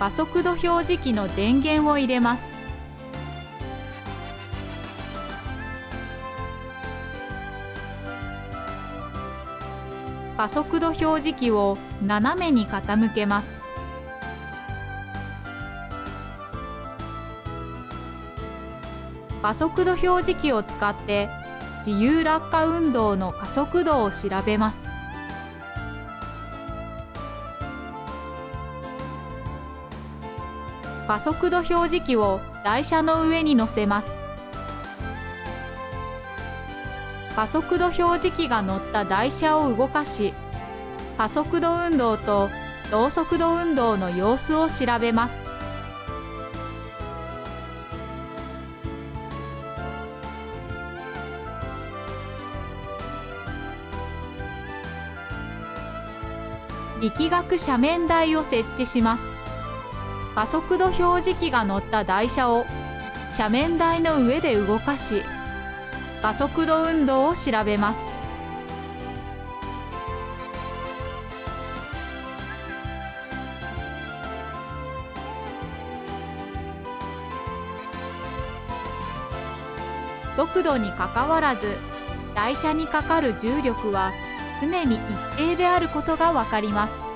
加速度表示器の電源を入れます。加速度表示器を斜めに傾けます。加速度表示器を使って自由落下運動の加速度を調べます。加速度表示器を台車の上に乗せます。加速度表示器が乗った台車を動かし加速度運動と同速度運動の様子を調べます。力学斜面台を設置します。加速度表示器が乗った台車を斜面台の上で動かし加速度運動を調べます。速度にかかわらず台車にかかる重力は常に一定であることがわかります。